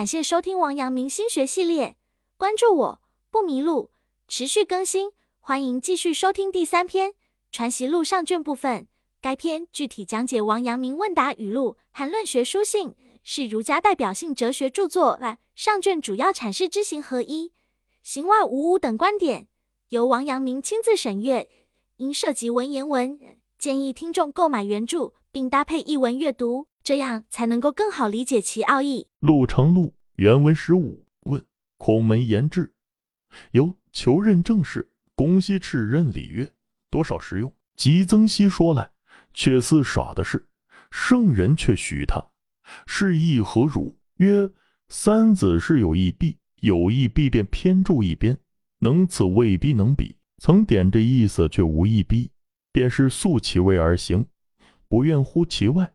感谢收听王阳明心学系列，关注我不迷路，持续更新，欢迎继续收听第三篇《传习录》上卷部分。该篇具体讲解王阳明问答语录和论学书信，是儒家代表性哲学著作。上卷主要阐释知行合一、行外无物等观点，由王阳明亲自审阅。因涉及文言文，建议听众购买原著，并搭配译文阅读，这样才能够更好理解其奥义。陆成录原文十五问：孔门言志，由求任政事，公西赤任礼乐，多少实用？及曾皙说来，却似耍的是，圣人却许他，是亦何如？曰：三子是有意弊，有意弊便偏注一边，能此未必能彼。曾点这意思，却无一逼，便是素其位而行，不愿乎其外；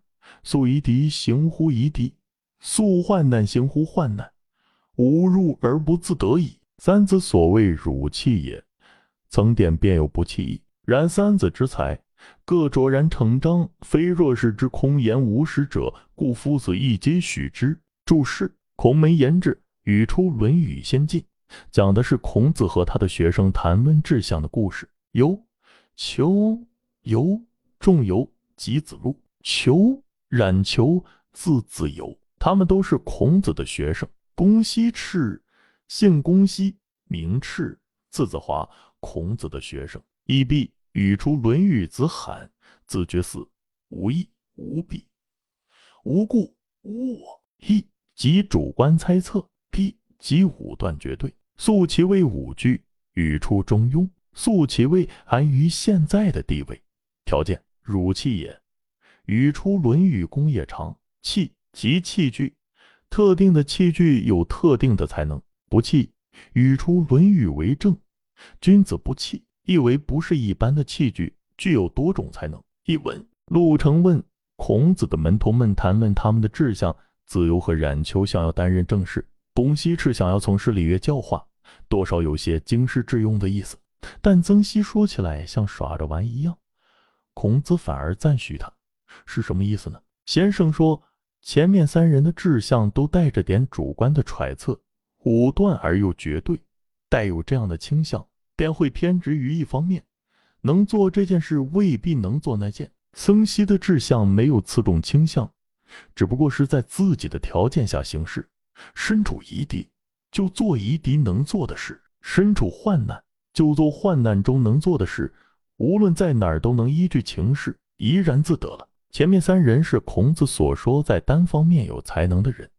素夷敌，行乎夷敌；素患难，行乎患难。无入而不自得矣。三子所谓汝气也，曾点便有不弃矣。然三子之才，各卓然成章，非若是之空言无实者，故夫子亦皆许之。注释：孔门言志，语出《论语》先进。讲的是孔子和他的学生谈论志向的故事。由求由仲由及子路，求冉求字子由，他们都是孔子的学生。公西赤，姓公西，名赤，字子华，孔子的学生。亦必语出《论语》，子罕，字绝嗣，无义无比，无故无我。义即主观猜测，弊。即武断绝对，素其位五句，语出中庸。素其位安于现在的地位条件，汝器也。语出《论语》公也长，器即器具，特定的器具有特定的才能。不器，语出《论语》为正。君子不器，意为不是一般的器具，具有多种才能。译文：陆成问孔子的门徒们谈论他们的志向，子游和冉求想要担任正事。公西赤想要从事礼乐教化，多少有些经世致用的意思。但曾皙说起来像耍着玩一样，孔子反而赞许他，是什么意思呢？先生说前面三人的志向都带着点主观的揣测，武断而又绝对，带有这样的倾向，便会偏执于一方面，能做这件事未必能做那件。曾皙的志向没有此种倾向，只不过是在自己的条件下行事。身处夷狄，就做夷狄能做的事；身处患难，就做患难中能做的事。无论在哪儿，都能依据情势怡然自得了。前面三人是孔子所说在单方面有才能的人，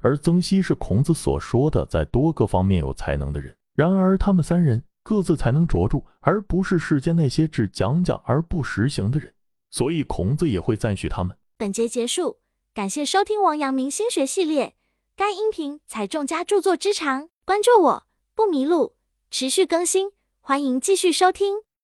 而曾皙是孔子所说的在多个方面有才能的人。然而，他们三人各自才能卓著，而不是世间那些只讲讲而不实行的人。所以，孔子也会赞许他们。本节结束，感谢收听王阳明心学系列。该音频采众家著作之长，关注我不迷路，持续更新，欢迎继续收听。